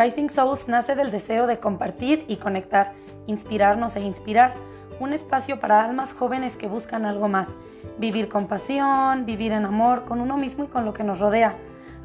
Rising Souls nace del deseo de compartir y conectar, inspirarnos e inspirar, un espacio para almas jóvenes que buscan algo más, vivir con pasión, vivir en amor con uno mismo y con lo que nos rodea.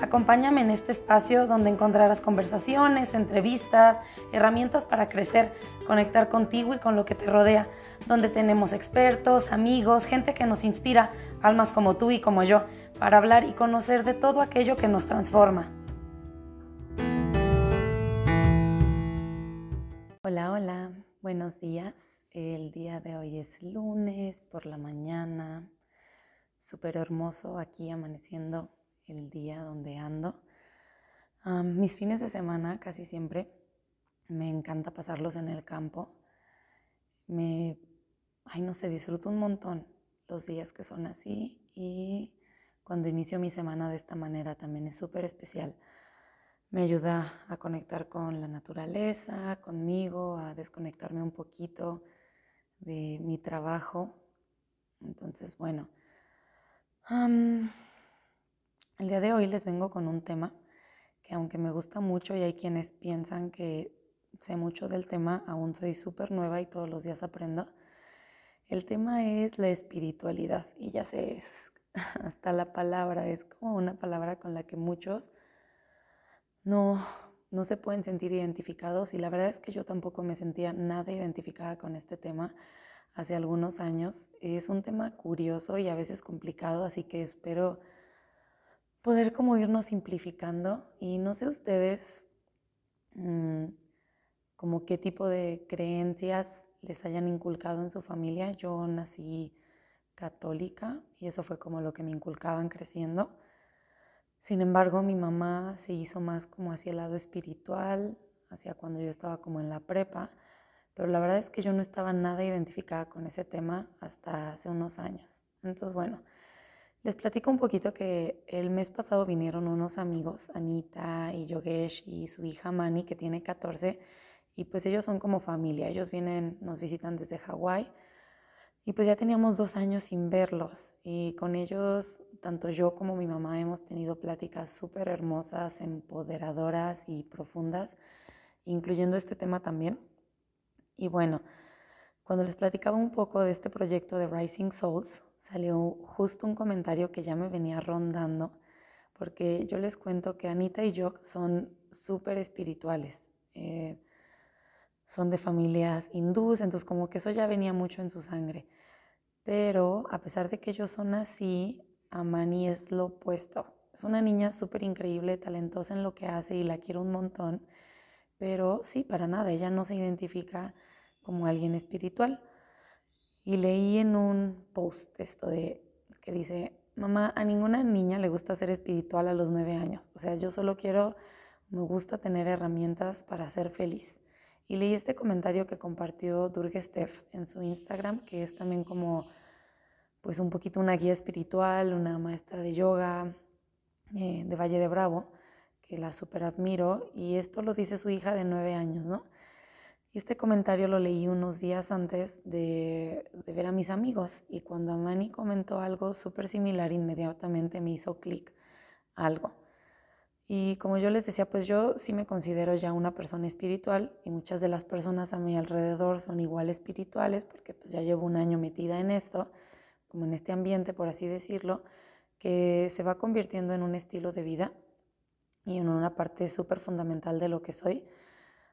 Acompáñame en este espacio donde encontrarás conversaciones, entrevistas, herramientas para crecer, conectar contigo y con lo que te rodea, donde tenemos expertos, amigos, gente que nos inspira, almas como tú y como yo, para hablar y conocer de todo aquello que nos transforma. Hola, hola, buenos días. El día de hoy es lunes por la mañana, súper hermoso aquí amaneciendo el día donde ando. mis fines de semana casi siempre me encanta pasarlos en el campo. Me, ay no sé, disfruto un montón los días que son así y cuando inicio mi semana de esta manera también es súper especial me ayuda a conectar con la naturaleza, conmigo, a desconectarme un poquito de mi trabajo. Entonces, bueno, el día de hoy les vengo con un tema que aunque me gusta mucho y hay quienes piensan que sé mucho del tema, aún soy súper nueva y todos los días aprendo. El tema es la espiritualidad y ya sé, es, hasta la palabra es como una palabra con la que muchos no, no se pueden sentir identificados y la verdad es que yo tampoco me sentía nada identificada con este tema hace algunos años. Es un tema curioso y a veces complicado, así que espero poder como irnos simplificando y no sé ustedes mm, como qué tipo de creencias les hayan inculcado en su familia. Yo nací católica y eso fue como lo que me inculcaban creciendo. Sin embargo, mi mamá se hizo más como hacia el lado espiritual, hacia cuando yo estaba como en la prepa, pero la verdad es que yo no estaba nada identificada con ese tema hasta hace unos años. Entonces, bueno, les platico un poquito que el mes pasado vinieron unos amigos, Anita y Yogesh y su hija Mani, que tiene 14, y pues ellos son como familia, ellos vienen, nos visitan desde Hawái, y pues ya teníamos dos años sin verlos, y con ellos tanto yo como mi mamá hemos tenido pláticas súper hermosas, empoderadoras y profundas, incluyendo este tema también. Y bueno, cuando les platicaba un poco de este proyecto de Rising Souls, salió justo un comentario que ya me venía rondando, porque yo les cuento que Anita y yo son súper espirituales. Eh, son de familias hindúes, entonces como que eso ya venía mucho en su sangre. Pero a pesar de que ellos son así, Amani es lo opuesto. Es una niña súper increíble, talentosa en lo que hace y la quiero un montón, pero sí, para nada, ella no se identifica como alguien espiritual. Y leí en un post esto de que dice, mamá, a ninguna niña le gusta ser espiritual a los nueve años. O sea, yo solo quiero, me gusta tener herramientas para ser feliz. Y leí este comentario que compartió Durga Steph en su Instagram, que es también como pues un poquito una guía espiritual, una maestra de yoga eh, de Valle de Bravo, que la super admiro, y esto lo dice su hija de nueve años, ¿no? Y este comentario lo leí unos días antes de, de ver a mis amigos, y cuando Amani comentó algo súper similar, inmediatamente me hizo clic algo. Y como yo les decía, pues yo sí me considero ya una persona espiritual y muchas de las personas a mi alrededor son igual espirituales porque pues ya llevo un año metida en esto como en este ambiente, por así decirlo, que se va convirtiendo en un estilo de vida y en una parte súper fundamental de lo que soy,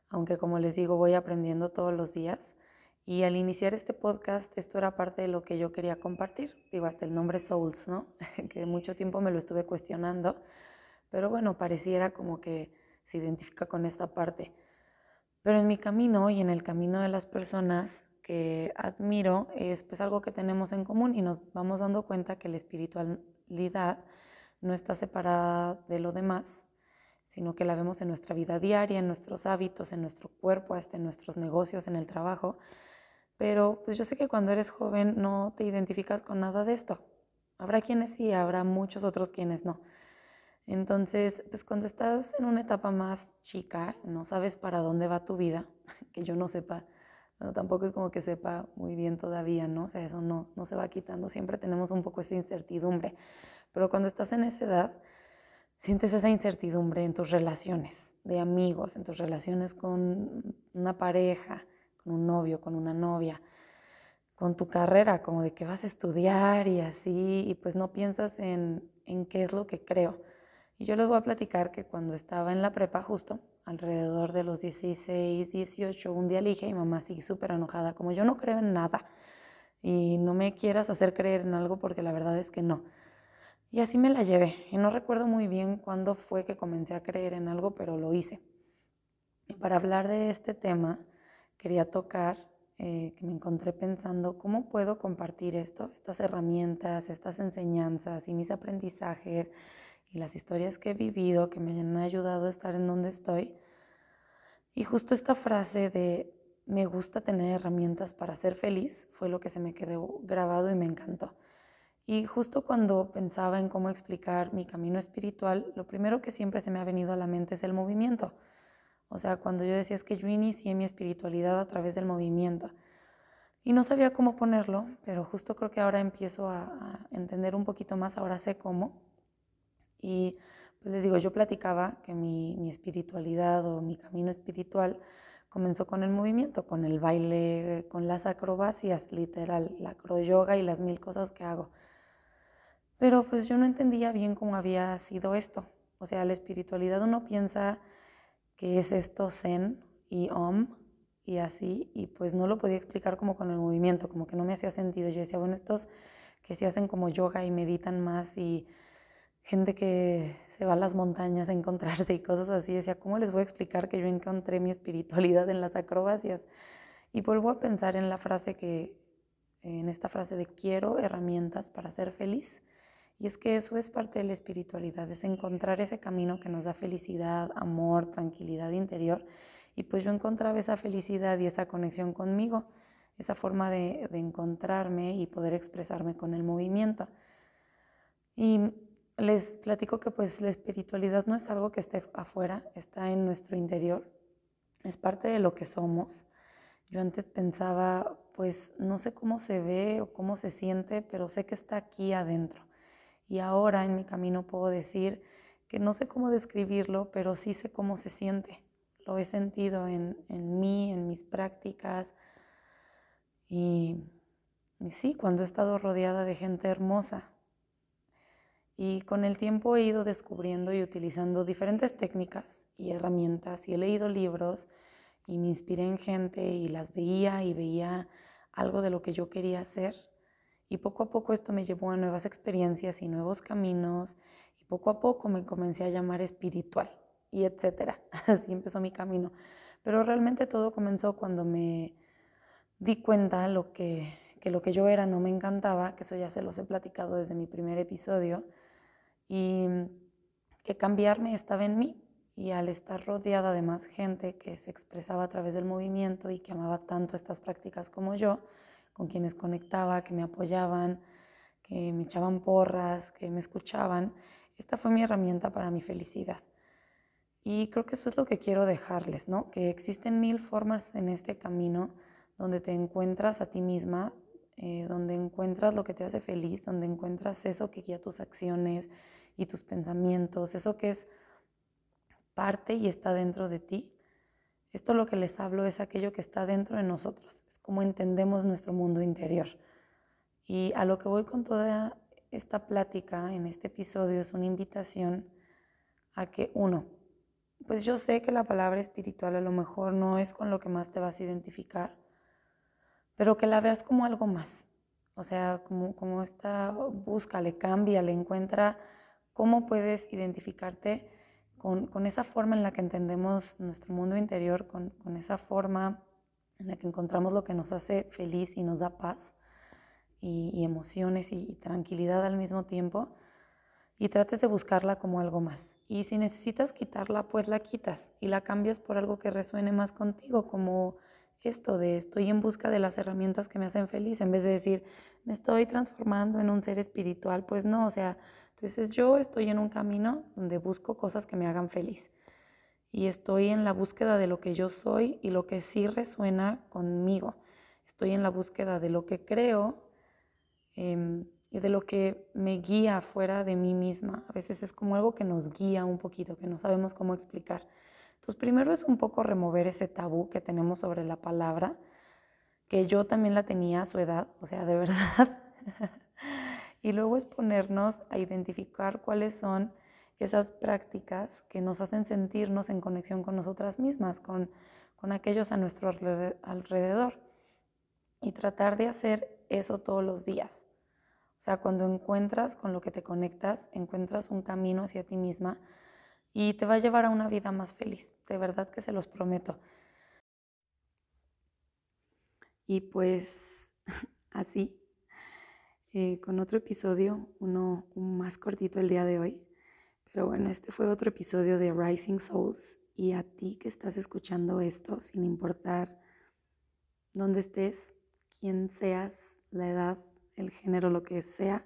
aunque como les digo, voy aprendiendo todos los días. Y al iniciar este podcast, esto era parte de lo que yo quería compartir, digo, hasta el nombre Souls, ¿no? que mucho tiempo me lo estuve cuestionando, pero bueno, pareciera como que se identifica con esta parte. Pero en mi camino y en el camino de las personas, que admiro es pues algo que tenemos en común y nos vamos dando cuenta que la espiritualidad no está separada de lo demás, sino que la vemos en nuestra vida diaria, en nuestros hábitos, en nuestro cuerpo, hasta en nuestros negocios, en el trabajo. Pero pues yo sé que cuando eres joven no te identificas con nada de esto. Habrá quienes sí, habrá muchos otros quienes no. Entonces, pues cuando estás en una etapa más chica, no sabes para dónde va tu vida, que yo no sepa tampoco es como que sepa muy bien todavía, ¿no? O sea, eso no, no se va quitando, siempre tenemos un poco esa incertidumbre. Pero cuando estás en esa edad, sientes esa incertidumbre en tus relaciones de amigos, en tus relaciones con una pareja, con un novio, con una novia, con tu carrera, como de que vas a estudiar y así, y pues no piensas en, en qué es lo que creo. Y yo les voy a platicar que cuando estaba en la prepa justo, alrededor de los 16, 18, un día le dije a mamá así súper enojada, como yo no creo en nada y no me quieras hacer creer en algo porque la verdad es que no. Y así me la llevé. Y no recuerdo muy bien cuándo fue que comencé a creer en algo, pero lo hice. Y para hablar de este tema, quería tocar eh, que me encontré pensando cómo puedo compartir esto, estas herramientas, estas enseñanzas y mis aprendizajes y las historias que he vivido que me han ayudado a estar en donde estoy. Y justo esta frase de me gusta tener herramientas para ser feliz fue lo que se me quedó grabado y me encantó. Y justo cuando pensaba en cómo explicar mi camino espiritual, lo primero que siempre se me ha venido a la mente es el movimiento. O sea, cuando yo decía es que yo inicié mi espiritualidad a través del movimiento. Y no sabía cómo ponerlo, pero justo creo que ahora empiezo a, entender un poquito más, ahora sé cómo. Y pues les digo, yo platicaba que mi, mi espiritualidad o mi camino espiritual comenzó con el movimiento, con el baile, con las acrobacias, literal, la acroyoga y las mil cosas que hago. Pero pues yo no entendía bien cómo había sido esto. O sea, la espiritualidad uno piensa que es esto zen y om y así, y pues no lo podía explicar como con el movimiento, como que no me hacía sentido. Yo decía, bueno, estos que se hacen como yoga y meditan más y gente que se va a las montañas a encontrarse y cosas así, decía, ¿cómo les voy a explicar que yo encontré mi espiritualidad en las acrobacias? Y vuelvo a pensar en la frase que, en esta frase de quiero herramientas para ser feliz y es que eso es parte de la espiritualidad, es encontrar ese camino que nos da felicidad, amor, tranquilidad interior. Y pues yo encontraba esa felicidad y esa conexión conmigo, esa forma de, encontrarme y poder expresarme con el movimiento. Y les platico que pues la espiritualidad no es algo que esté afuera, está en nuestro interior, es parte de lo que somos. Yo antes pensaba, pues no sé cómo se ve o cómo se siente, pero sé que está aquí adentro. Y ahora en mi camino puedo decir que no sé cómo describirlo, pero sí sé cómo se siente. Lo he sentido en, mí, en mis prácticas. Y, y sí, cuando he estado rodeada de gente hermosa. Y con el tiempo he ido descubriendo y utilizando diferentes técnicas y herramientas y he leído libros y me inspiré en gente y las veía y veía algo de lo que yo quería hacer y poco a poco esto me llevó a nuevas experiencias y nuevos caminos y poco a poco me comencé a llamar espiritual y etcétera. Así empezó mi camino. Pero realmente todo comenzó cuando me di cuenta lo que, que lo que yo era no me encantaba, que eso ya se los he platicado desde mi primer episodio, y que cambiarme estaba en mí. Y al estar rodeada de más gente que se expresaba a través del movimiento y que amaba tanto estas prácticas como yo, con quienes conectaba, que me apoyaban, que me echaban porras, que me escuchaban. Esta fue mi herramienta para mi felicidad. Y creo que eso es lo que quiero dejarles, ¿no? Que existen mil formas en este camino donde te encuentras a ti misma, eh, donde encuentras lo que te hace feliz, donde encuentras eso que guía tus acciones y tus pensamientos, eso que es parte y está dentro de ti. Esto lo que les hablo es aquello que está dentro de nosotros, es como entendemos nuestro mundo interior. Y a lo que voy con toda esta plática en este episodio es una invitación a que uno, pues yo sé que la palabra espiritual a lo mejor no es con lo que más te vas a identificar, pero que la veas como algo más. O sea, como, como esta, búscale, le encuentra cómo puedes identificarte con, esa forma en la que entendemos nuestro mundo interior, con, esa forma en la que encontramos lo que nos hace feliz y nos da paz y, emociones y, tranquilidad al mismo tiempo, y trates de buscarla como algo más. Y si necesitas quitarla, pues la quitas y la cambias por algo que resuene más contigo, como esto de estoy en busca de las herramientas que me hacen feliz, en vez de decir, me estoy transformando en un ser espiritual, pues no, o sea, entonces yo estoy en un camino donde busco cosas que me hagan feliz y estoy en la búsqueda de lo que yo soy y lo que sí resuena conmigo. Estoy en la búsqueda de lo que creo em, y de lo que me guía fuera de mí misma. A veces es como algo que nos guía un poquito, que no sabemos cómo explicar. Entonces, primero es un poco remover ese tabú que tenemos sobre la palabra, que yo también la tenía a su edad, o sea, de verdad. y luego es ponernos a identificar cuáles son esas prácticas que nos hacen sentirnos en conexión con nosotras mismas, con, con aquellos a nuestro alrededor. Y tratar de hacer eso todos los días. O sea, cuando encuentras con lo que te conectas, encuentras un camino hacia ti misma y te va a llevar a una vida más feliz. De verdad que se los prometo. Y pues así, eh, con otro episodio, uno más cortito el día de hoy. Pero bueno, este fue otro episodio de Rising Souls. Y a ti que estás escuchando esto, sin importar dónde estés, quién seas, la edad, el género, lo que sea,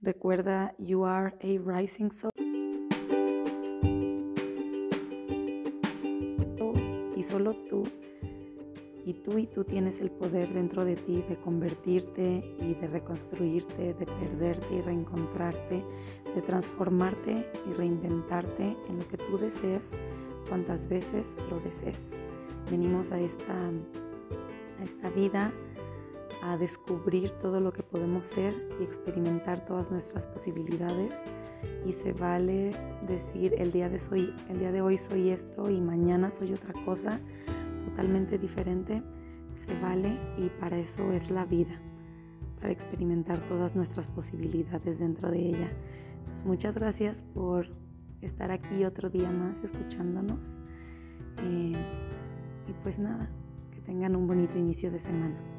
recuerda, you are a rising soul. Solo tú, y tú y tú tienes el poder dentro de ti de convertirte y de reconstruirte, de perderte y reencontrarte, de transformarte y reinventarte en lo que tú desees cuantas veces lo desees. Venimos a esta, a esta vida a descubrir todo lo que podemos ser y experimentar todas nuestras posibilidades y se vale decir el día de hoy, el día de hoy soy esto y mañana soy otra cosa totalmente diferente, se vale y para eso es la vida, para experimentar todas nuestras posibilidades dentro de ella. Entonces muchas gracias por estar aquí otro día más escuchándonos eh, y pues nada, que tengan un bonito inicio de semana.